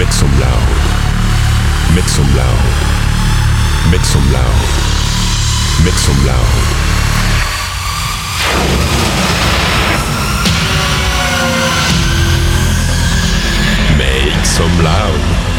Mit zum Laut. Mit zum Laut. Mit zum Laut. Mit zum Laut. Mit zum Laut.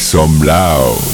Some loud.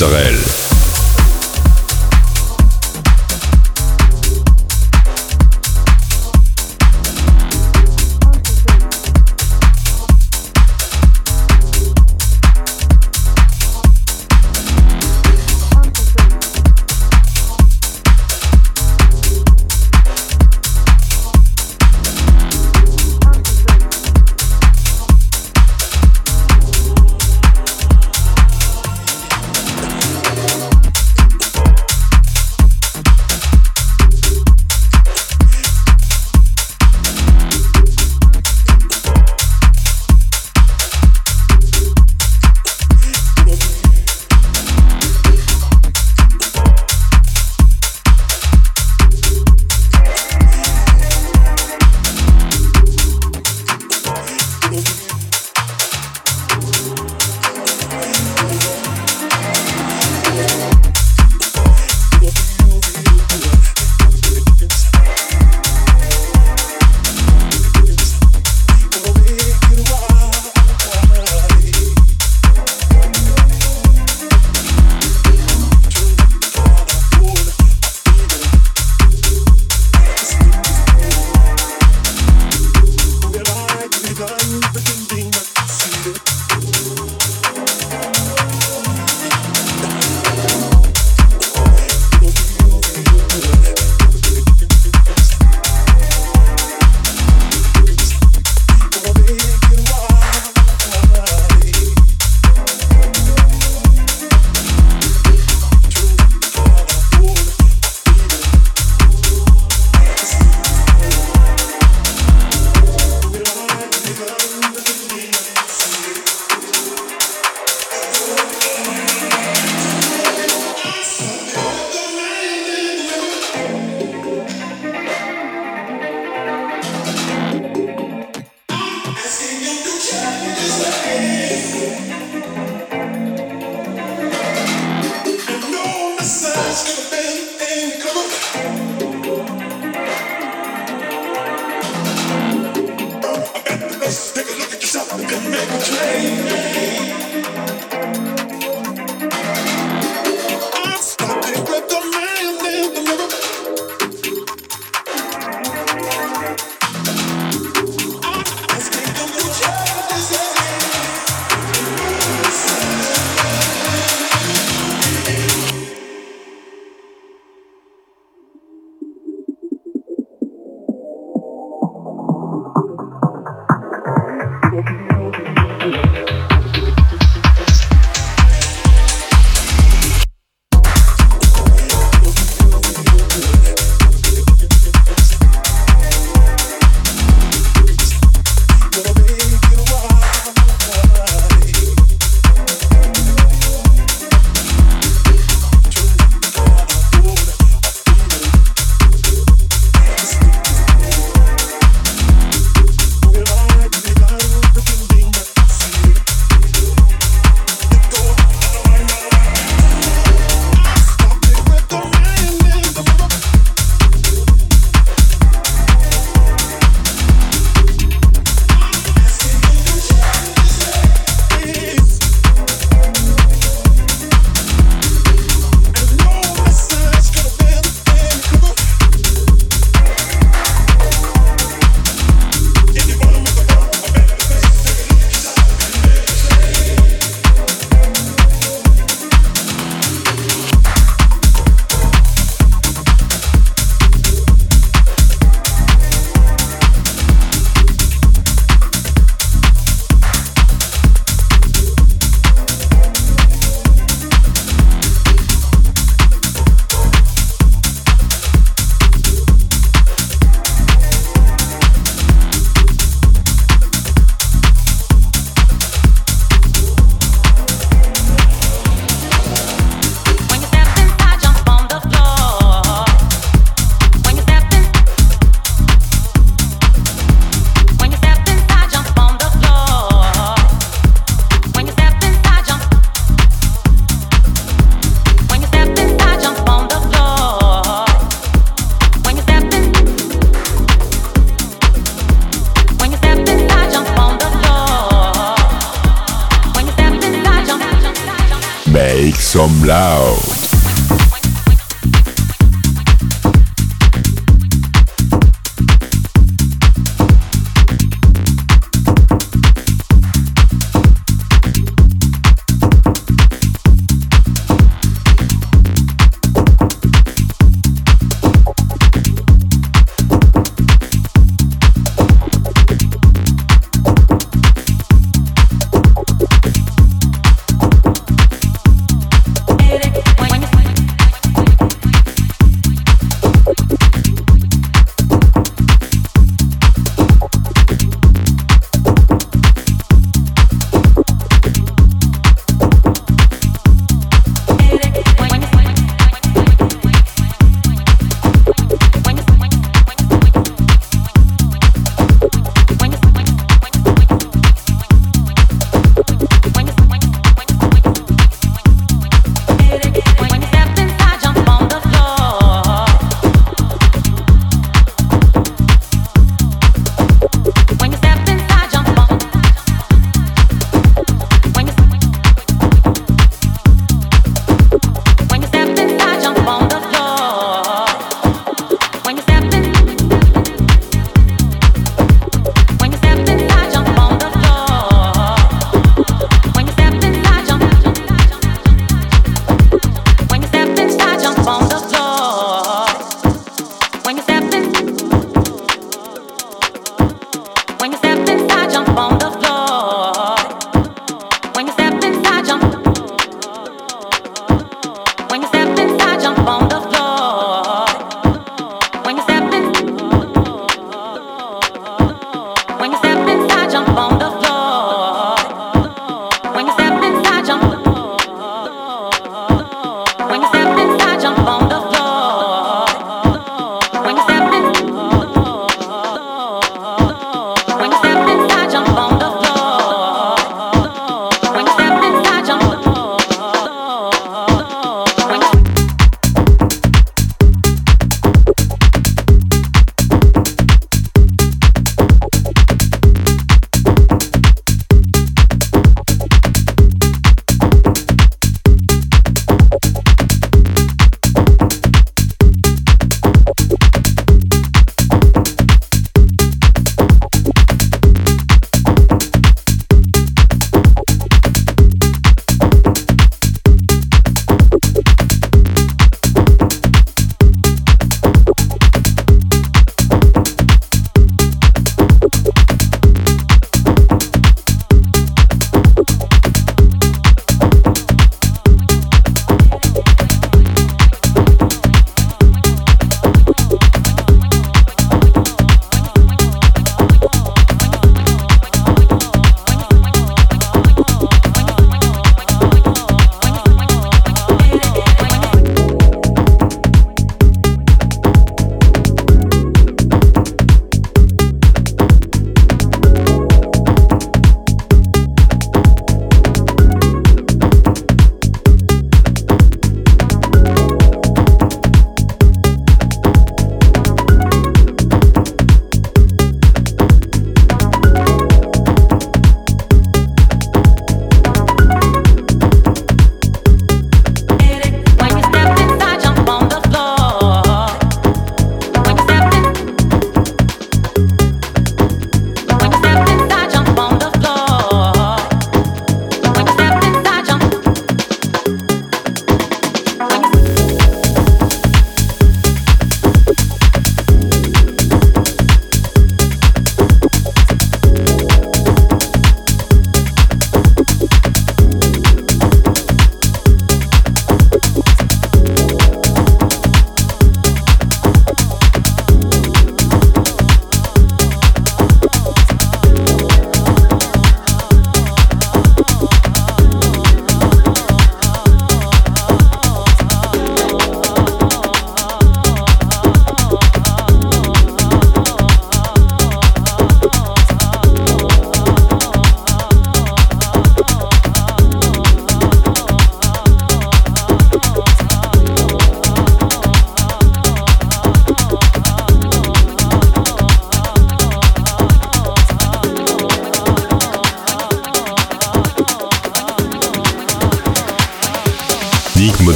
Culturelle.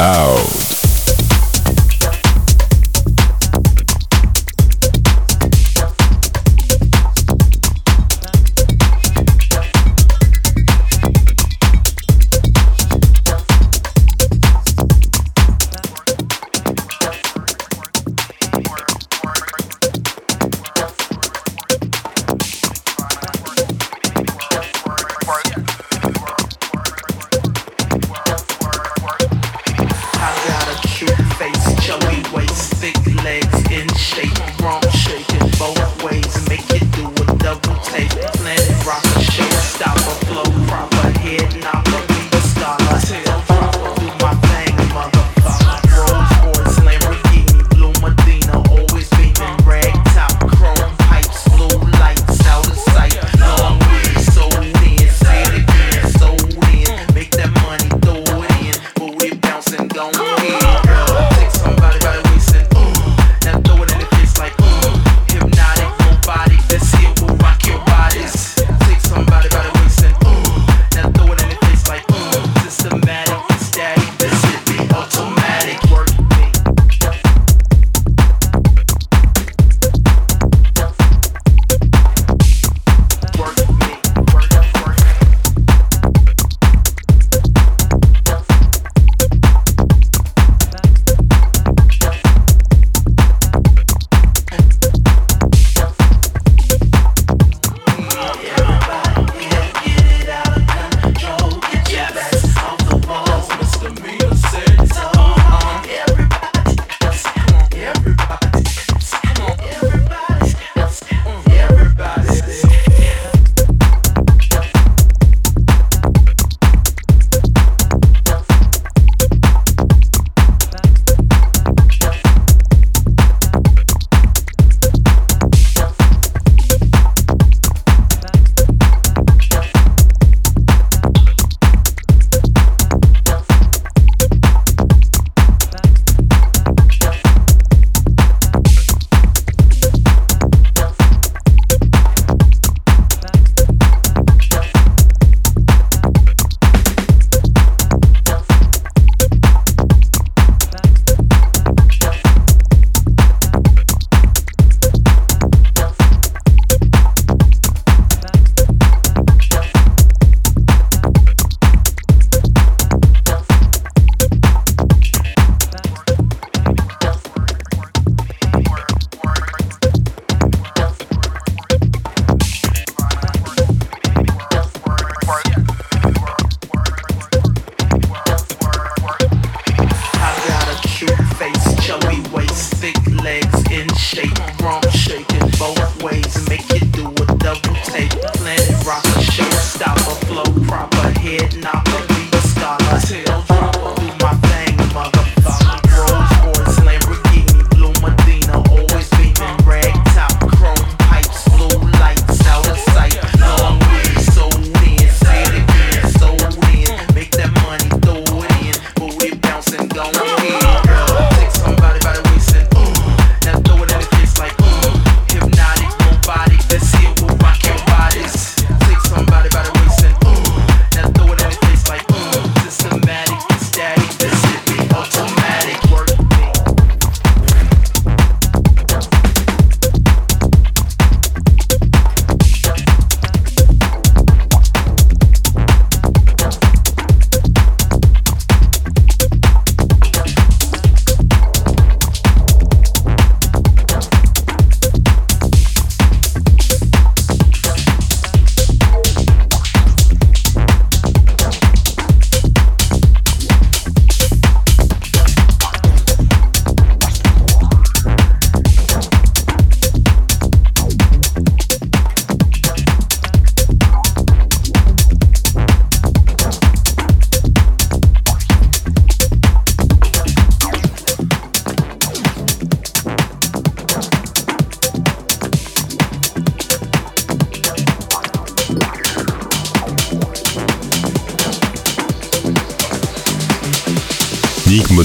Rural.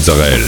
Israël.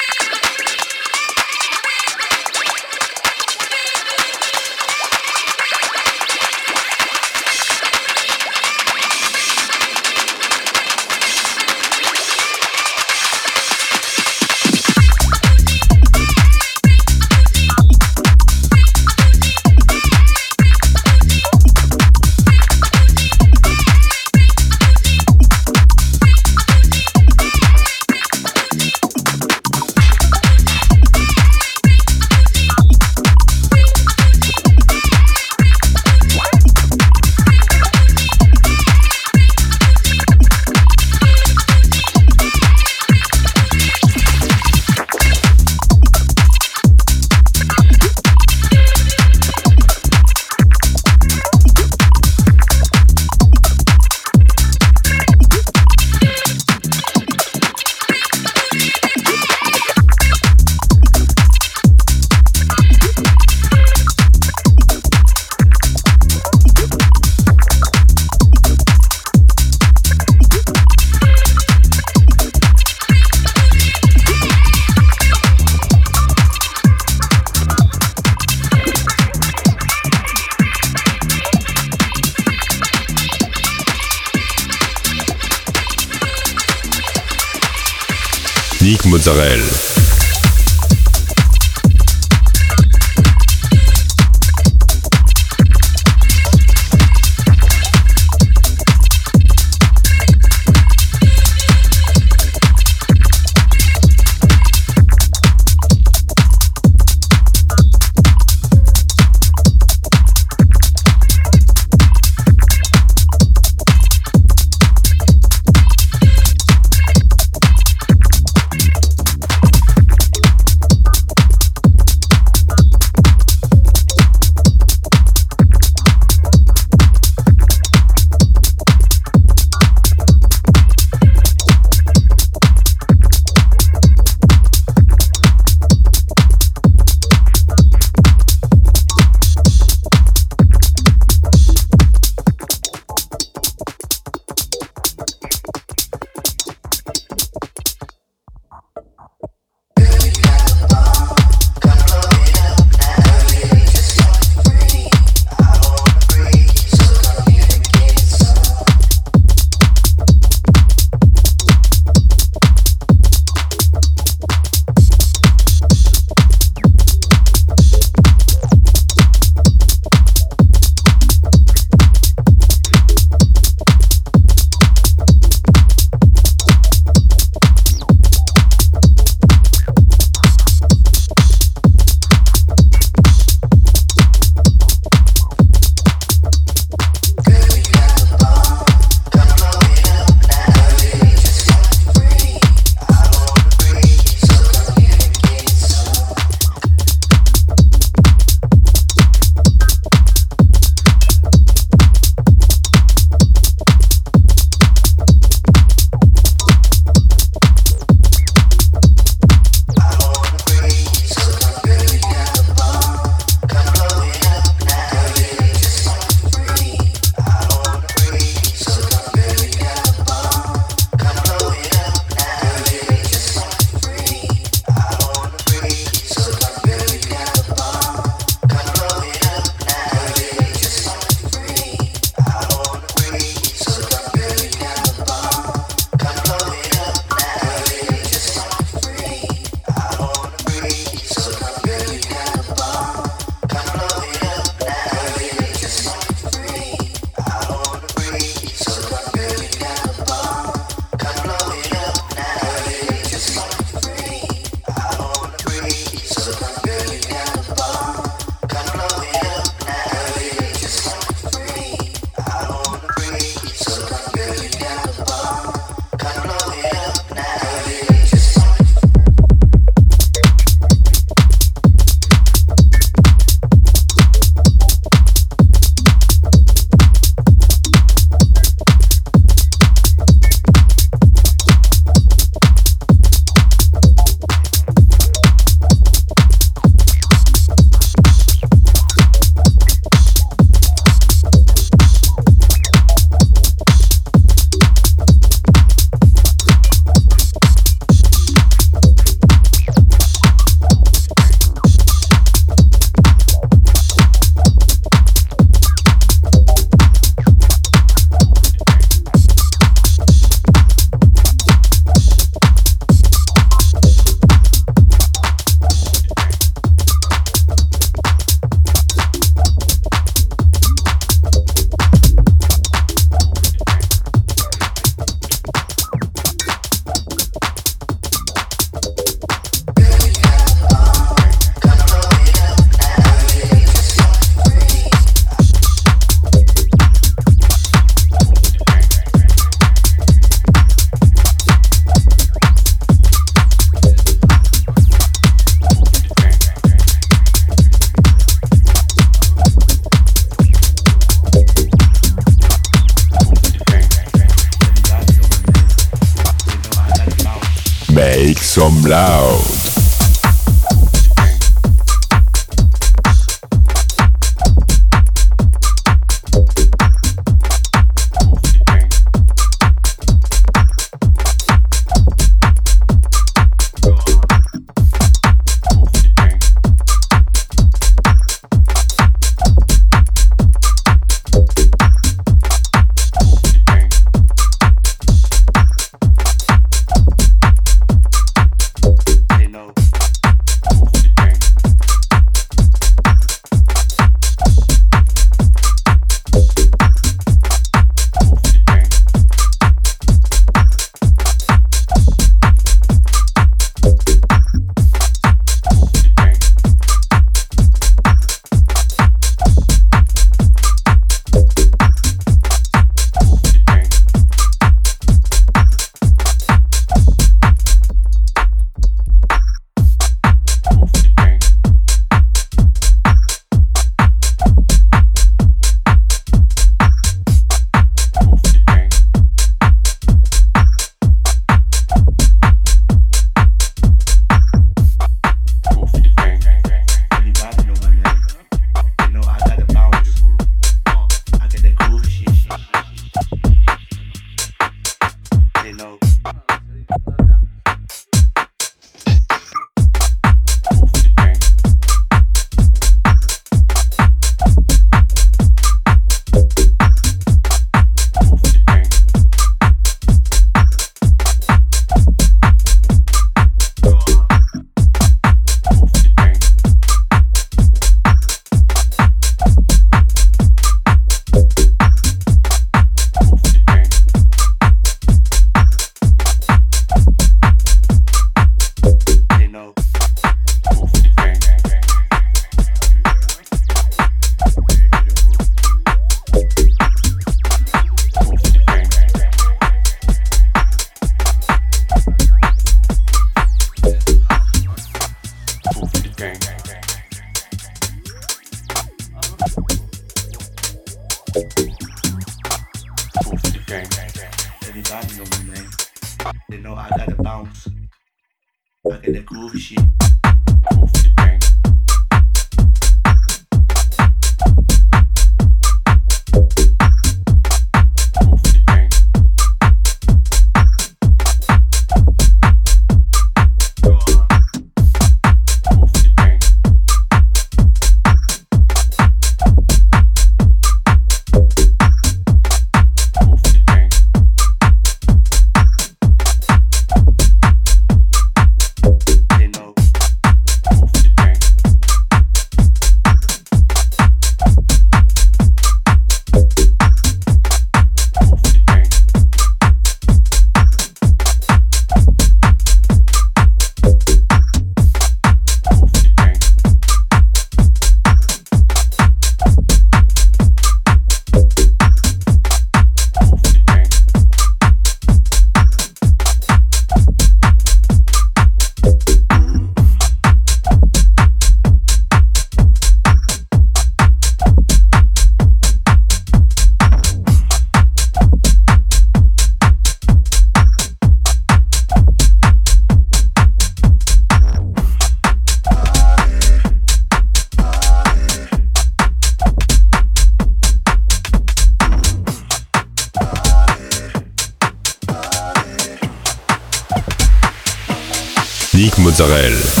Mozzarella.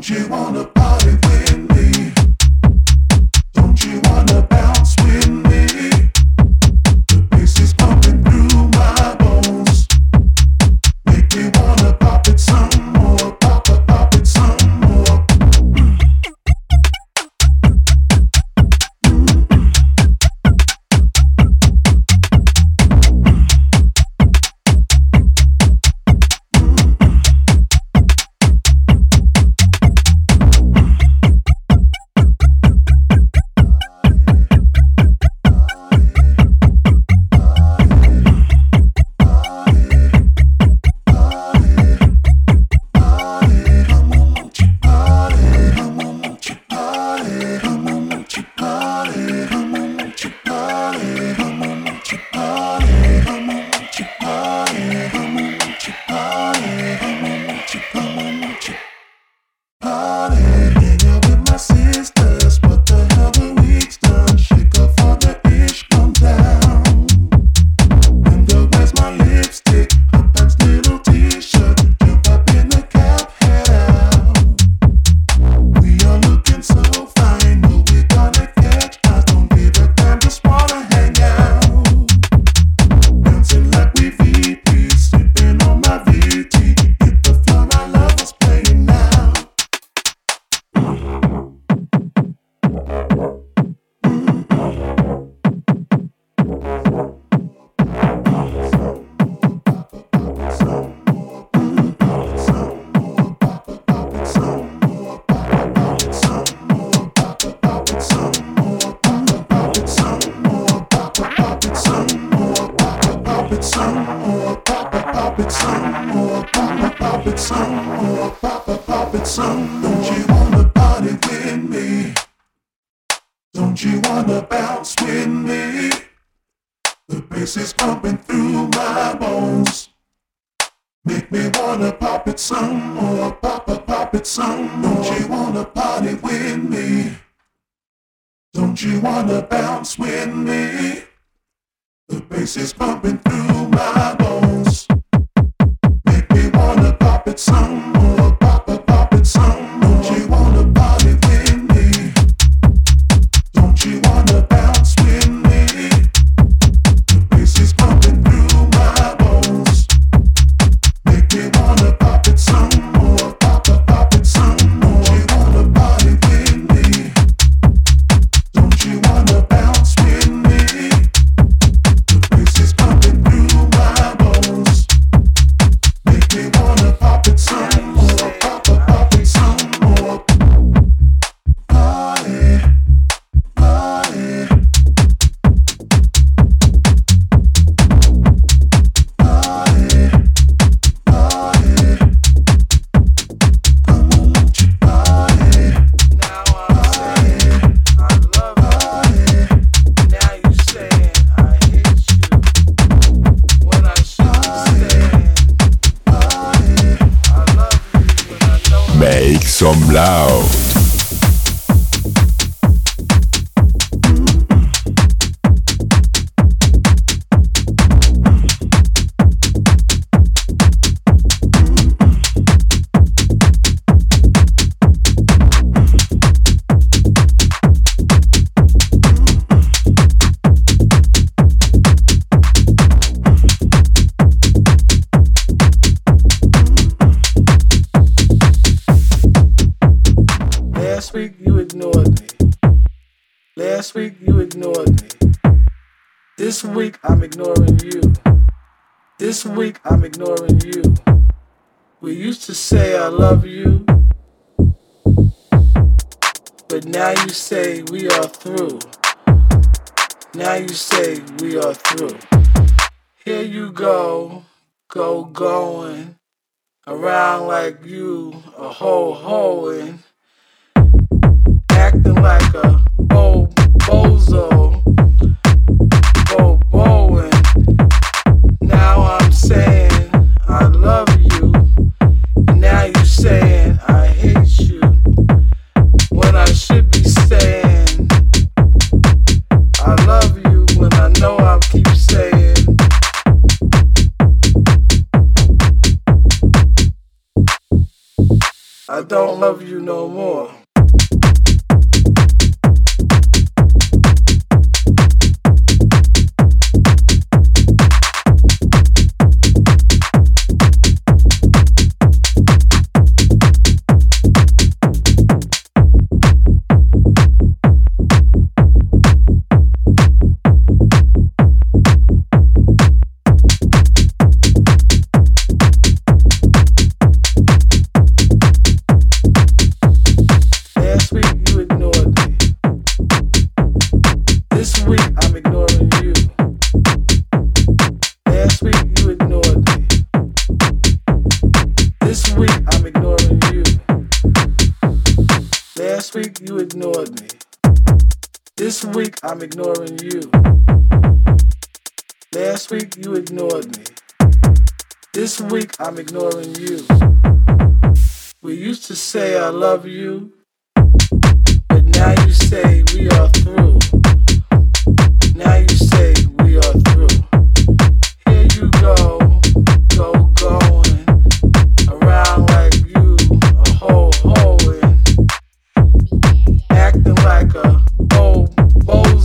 Don't you wanna party with? week I'm ignoring you. This week I'm ignoring you. We used to say I love you. But now you say we are through. Now you say we are through. Here you go, go going around like you a whole hoeing, acting like a bo bozo. no more. ignoring you. Last week you ignored me. This week I'm ignoring you. We used to say I love you, but now you say we are through. Now you say we are through. Here you go, go, going around like you, a whole hoeing, acting like a old bozo.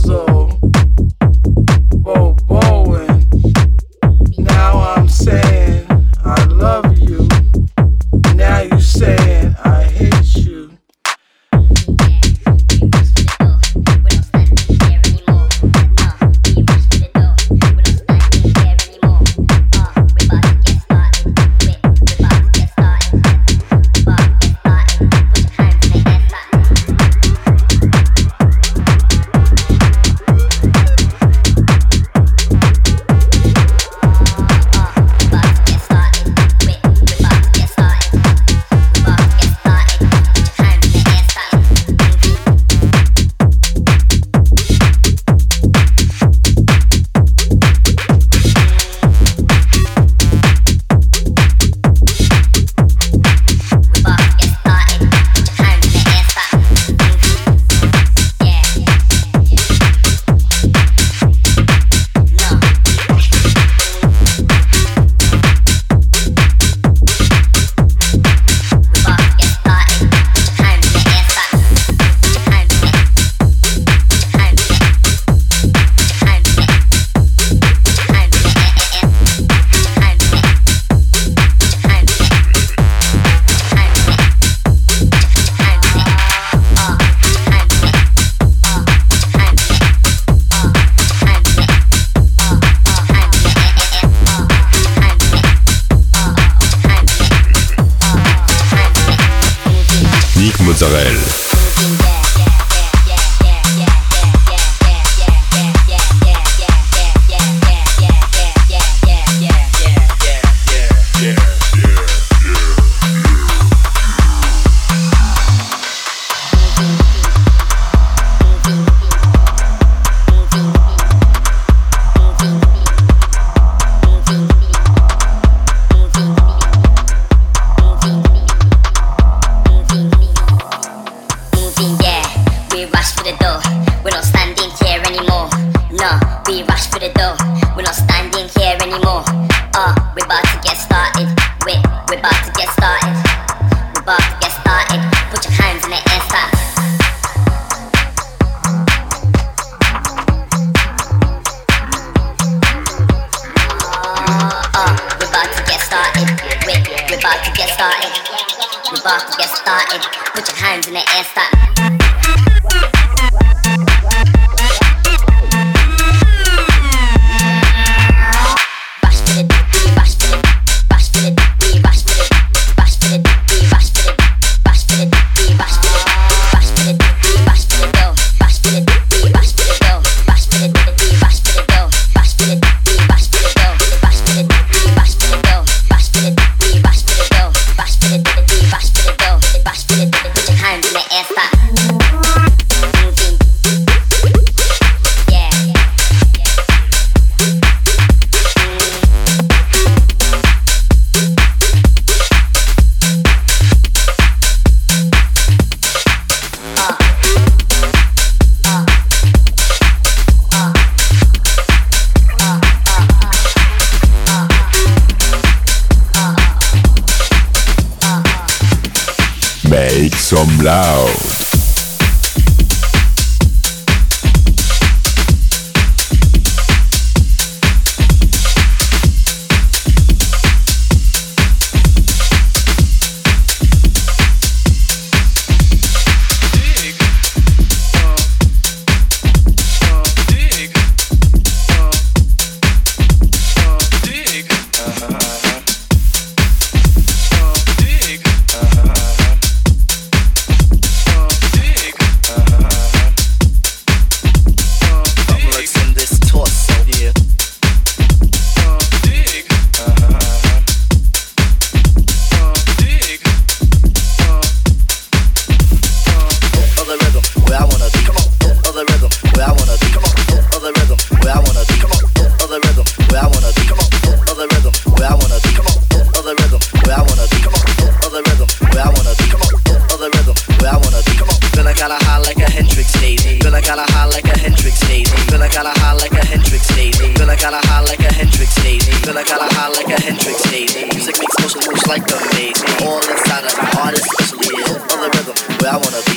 I wanna be.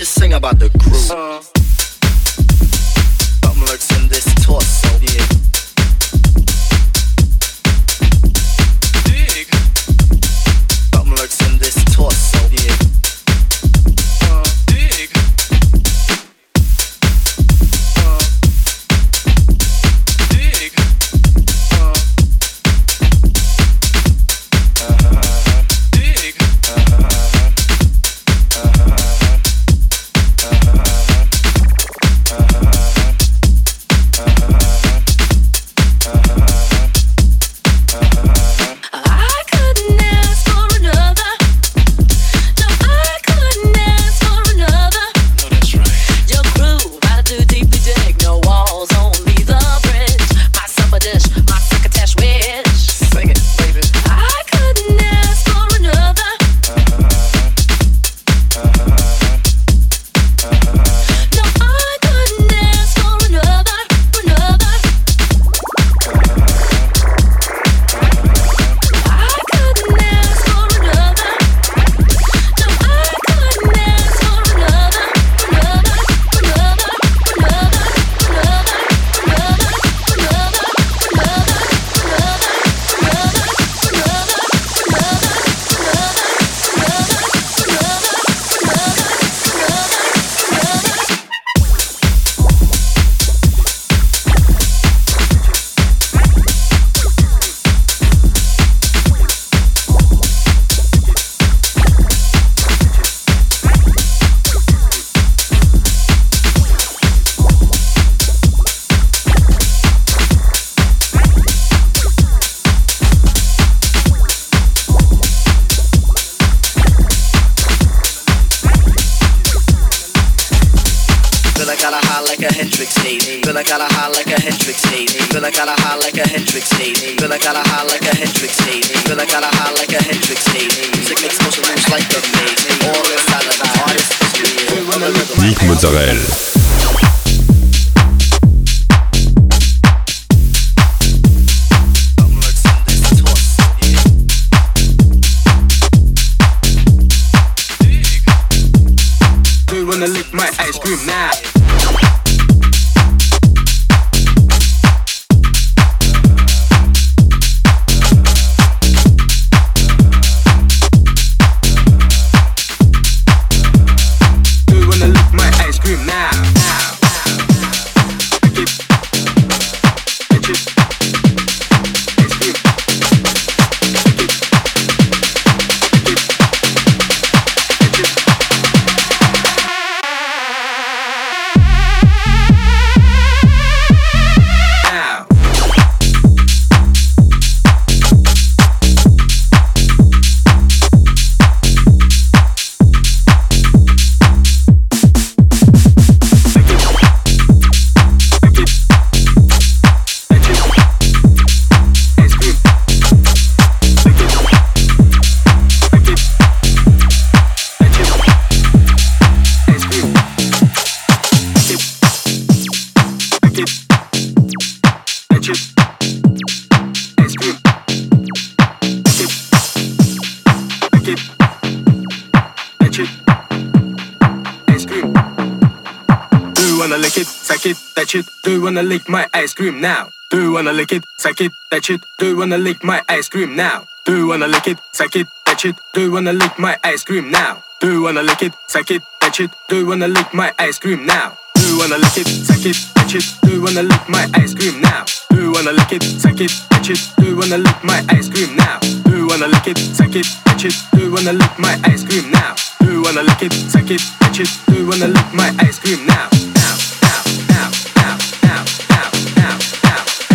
Uh-huh. Wanna lick my ice cream now? Do you wanna lick it, suck it, touch it? Do you wanna lick my ice cream now? Do you wanna lick it, suck it, touch it? Do you wanna lick my ice cream now? Do you wanna lick it, suck it, touch it? Do you wanna lick my ice cream now? Do you wanna lick it, suck it, touch it? Do you wanna lick my ice cream now? Do you wanna lick it, suck it, touch it? Do you wanna lick my ice cream now? Do you wanna lick it, suck it, touch it? Do you wanna lick my ice cream now? Do you wanna lick it, suck it, touch it? Do you wanna lick my ice cream now?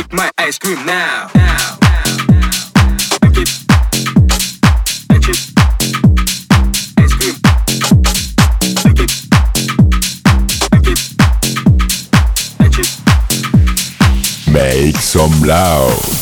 lick my ice cream now. Make some loud.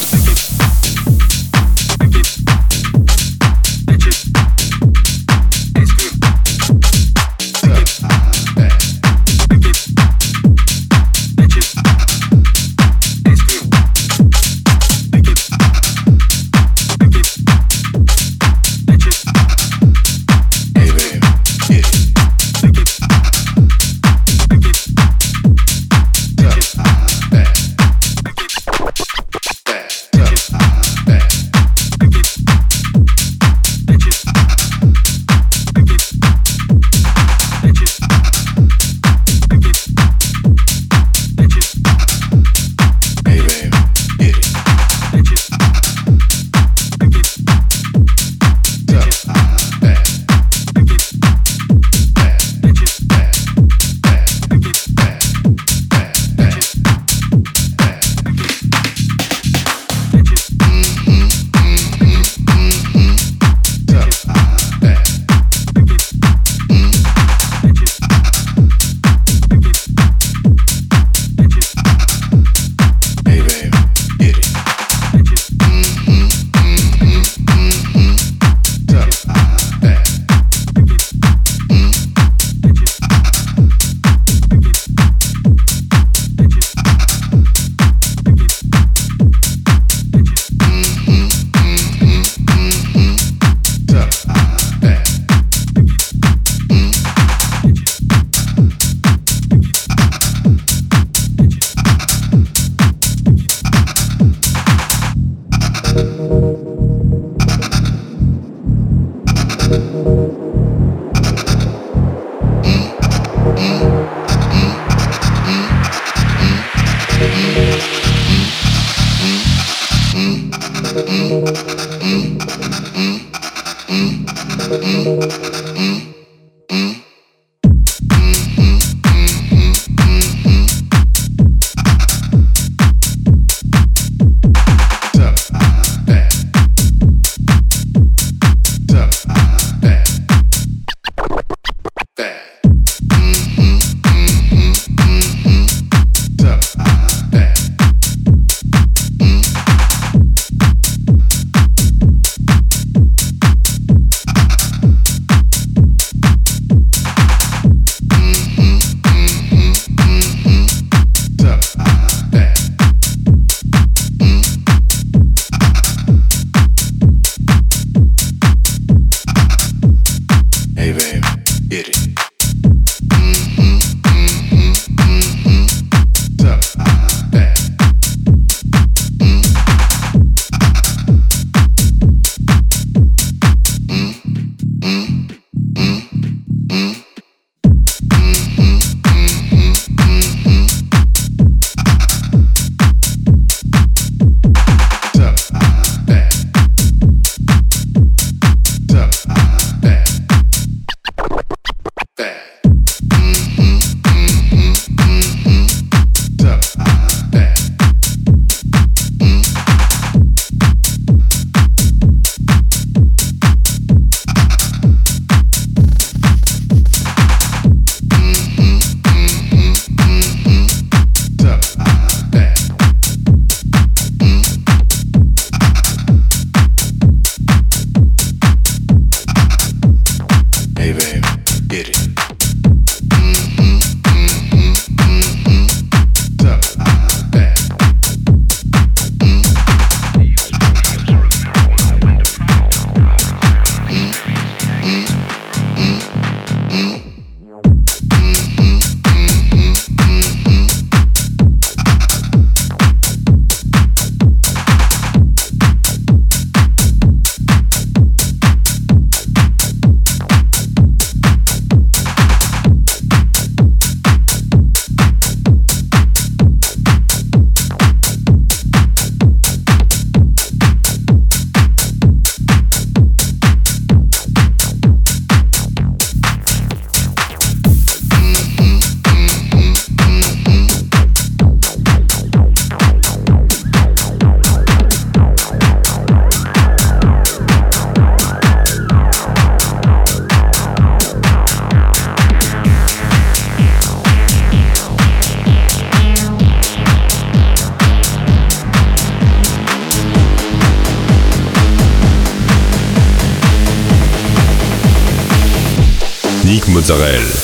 Yannick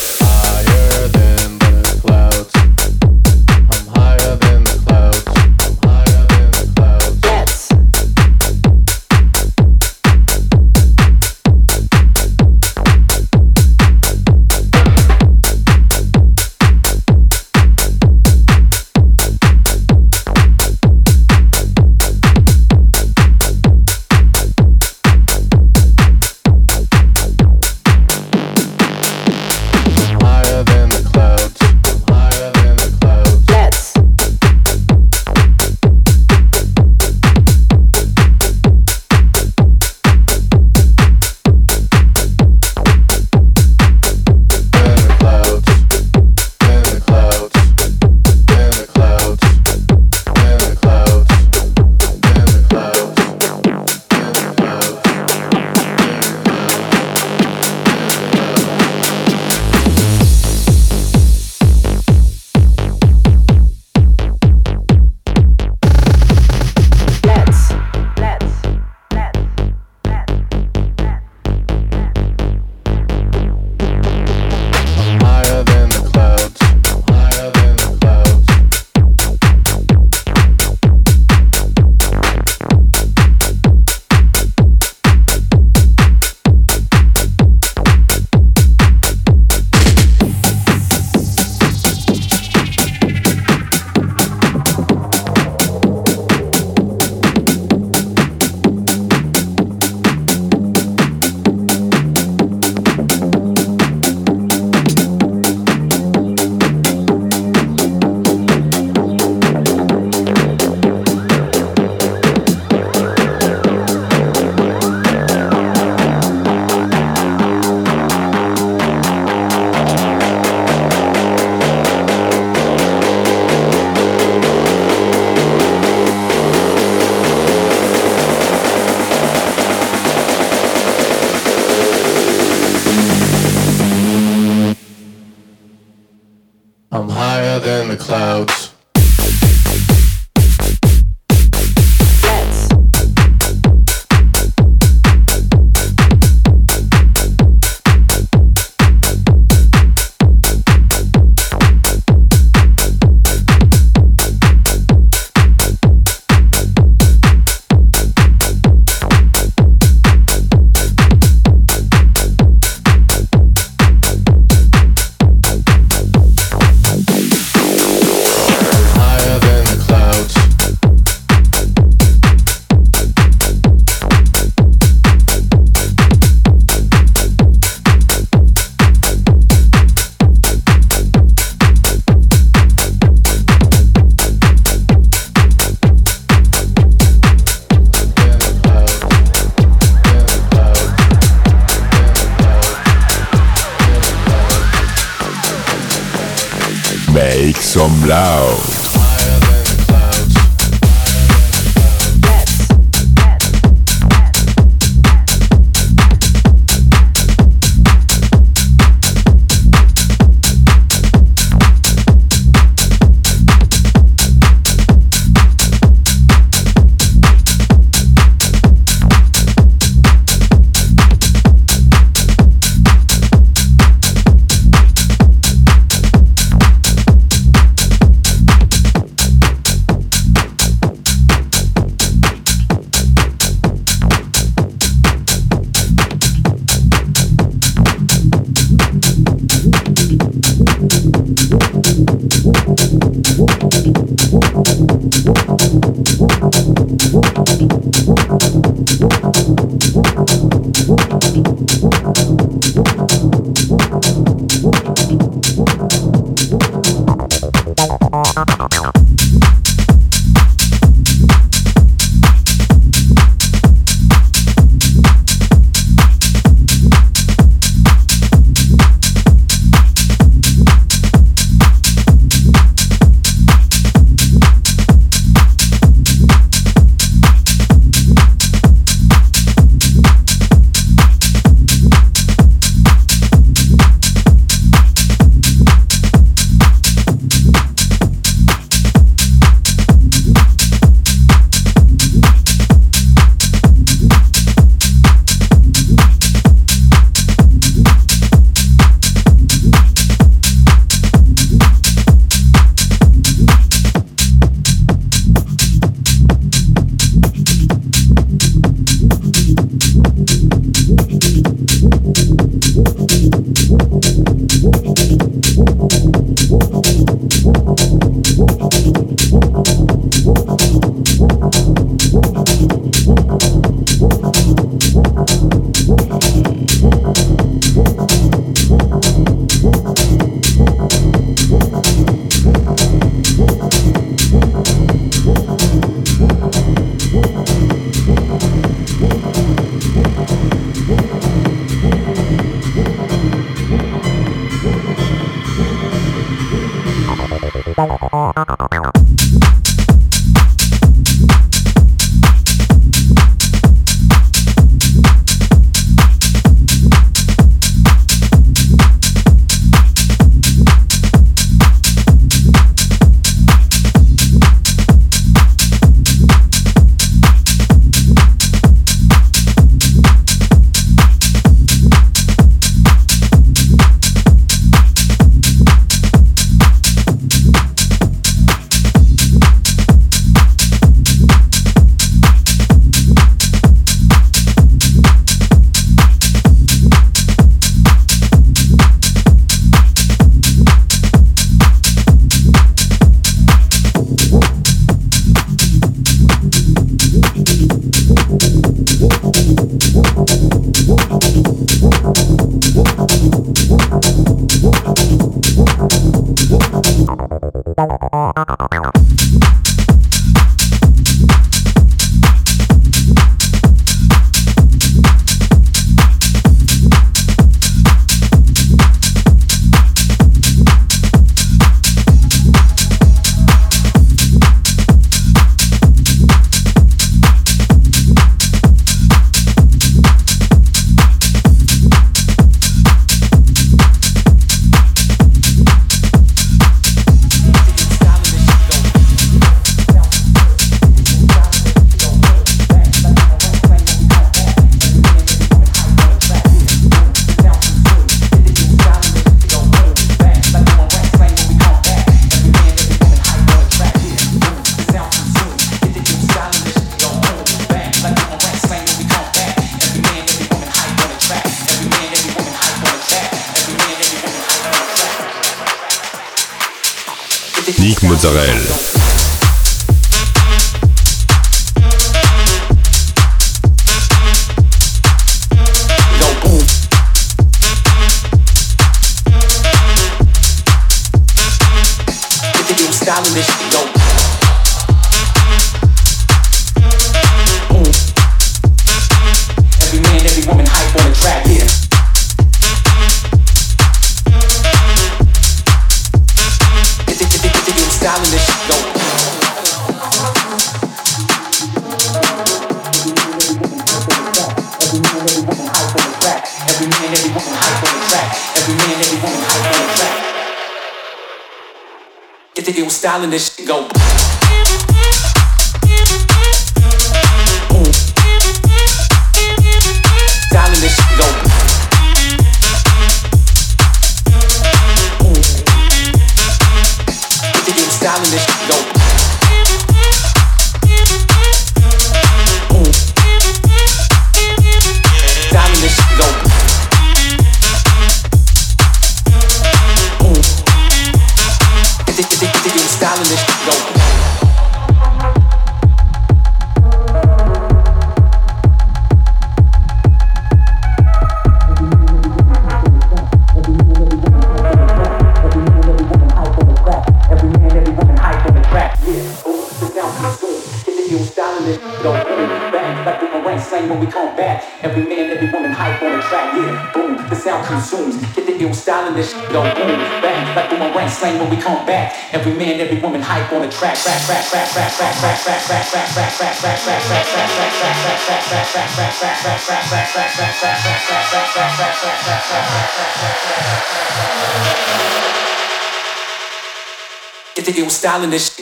If it was styling this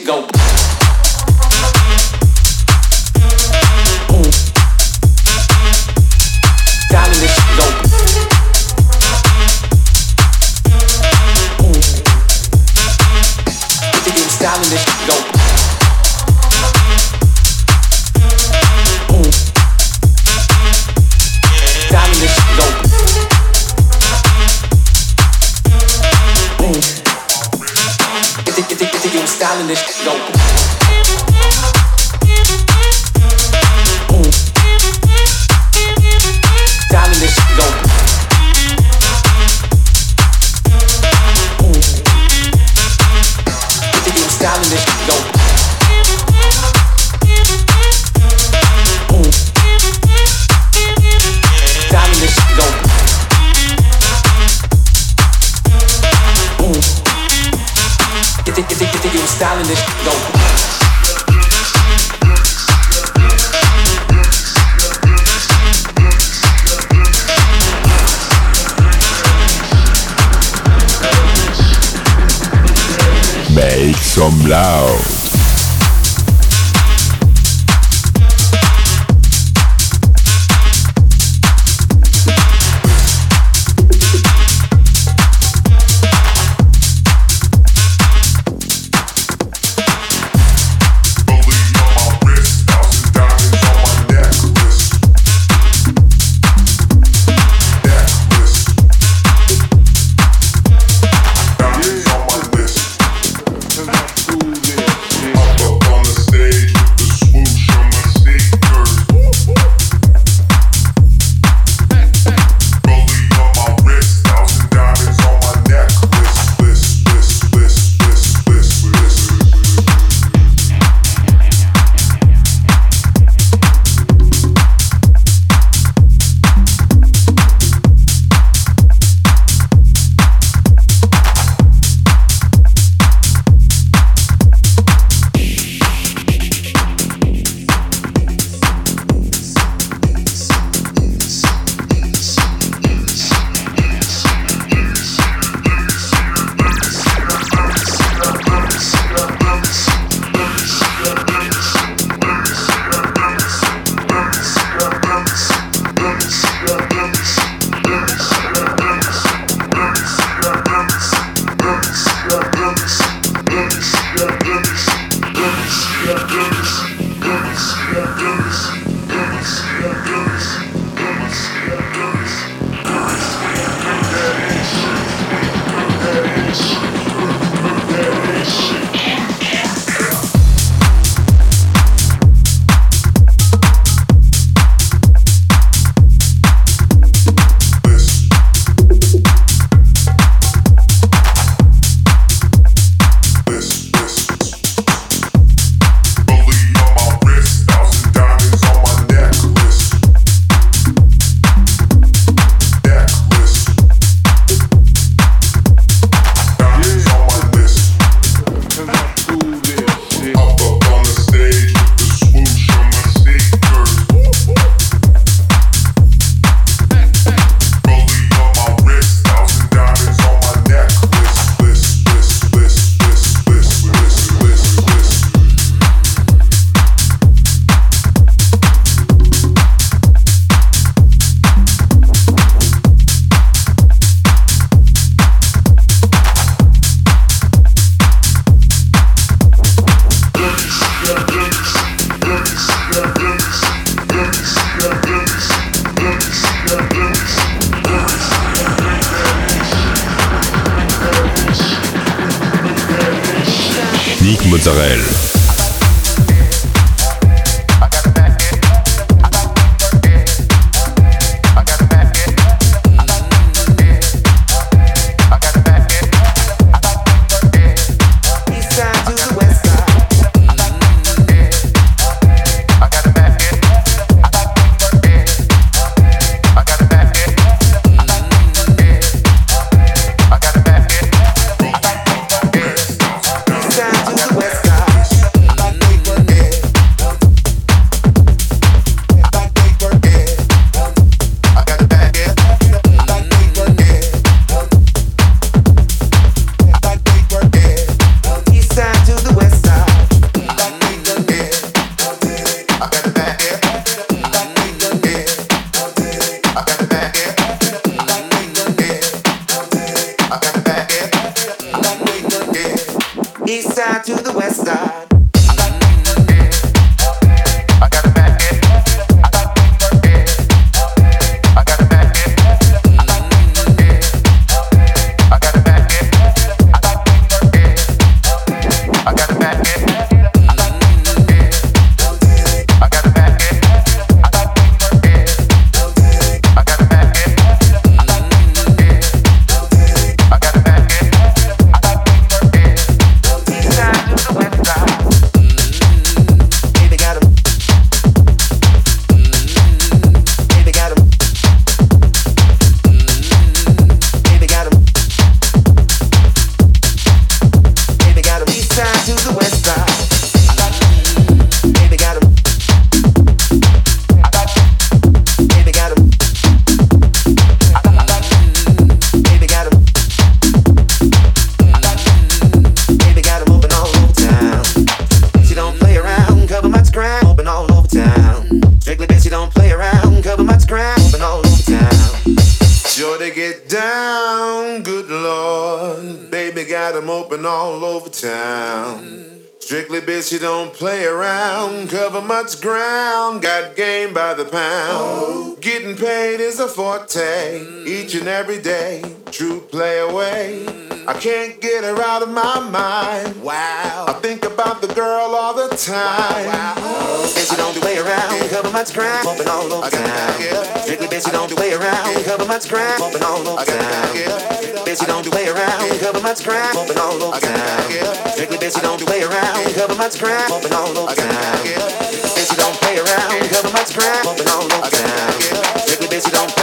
Some loud. Every day. True play away. I can't get her out of my mind. Wow. I think about the girl all the time. Wow, wow. Bitch, you don't do way around. Cover much ground, bumping all over town. Strictly bitch, you don't do way around. Cover much ground, bumping all over town. Bitch, you don't do way around. Cover much ground, bumping all over town. Strictly bitch, you don't do way around. Cover bumping all over town. Bitch, you don't play around. Cover much ground, bumping all over town. Strictly bitch, you don't play around.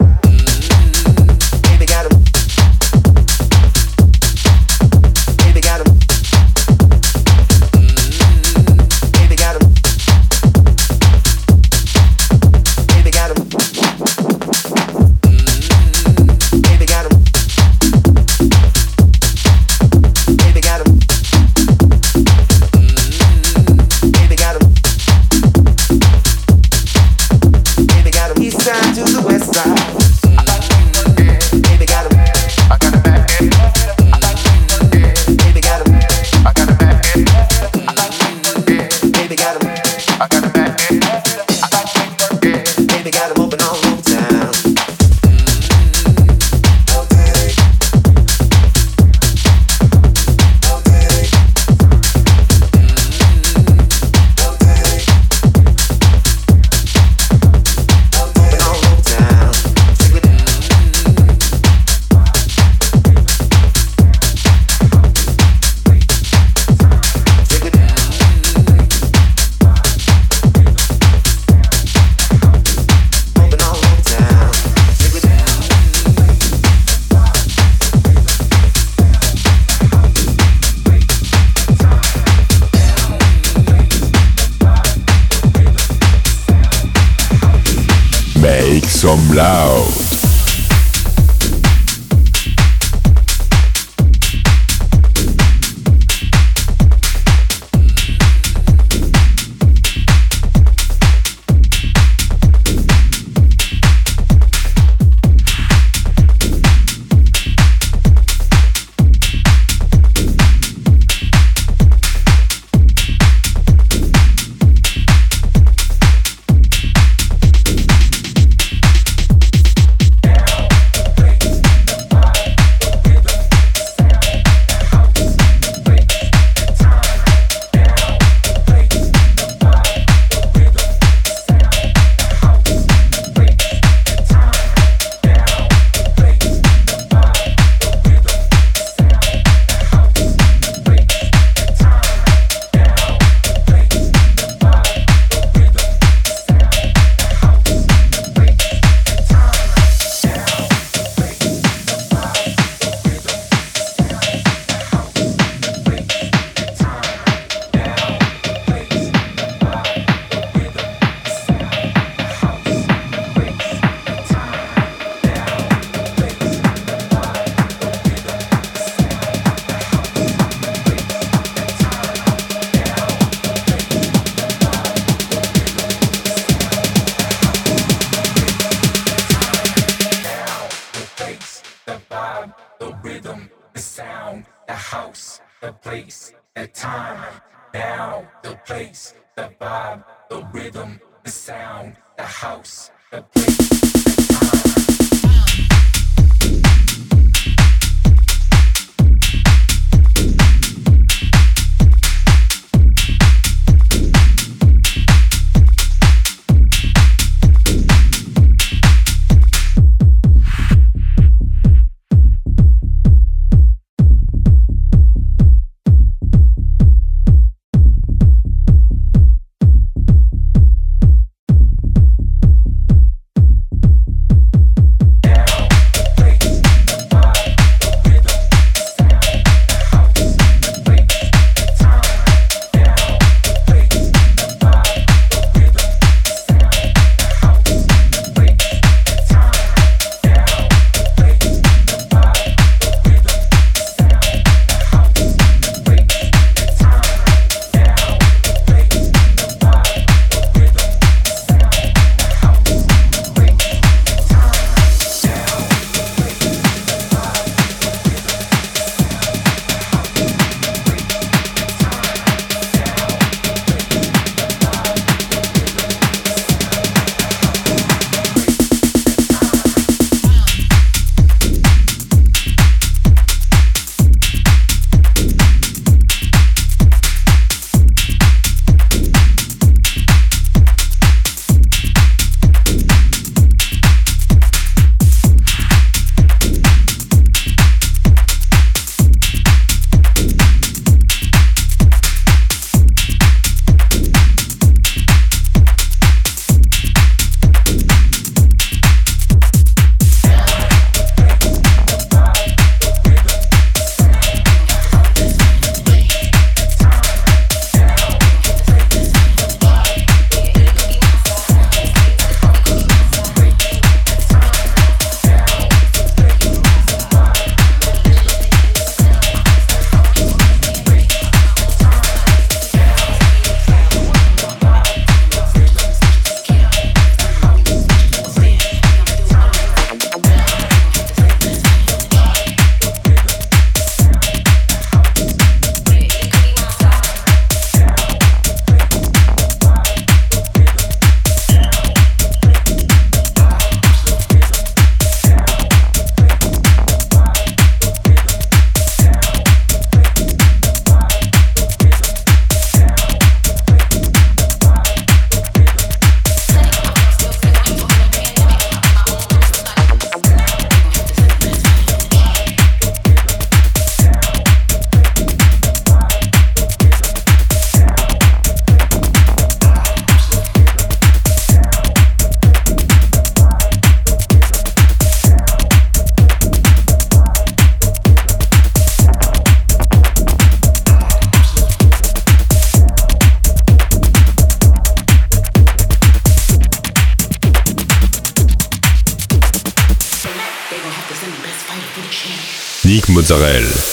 Mozzarella.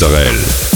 Mozzarella.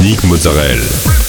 Nick Mozzarella.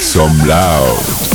Some loud.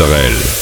Mozzarella.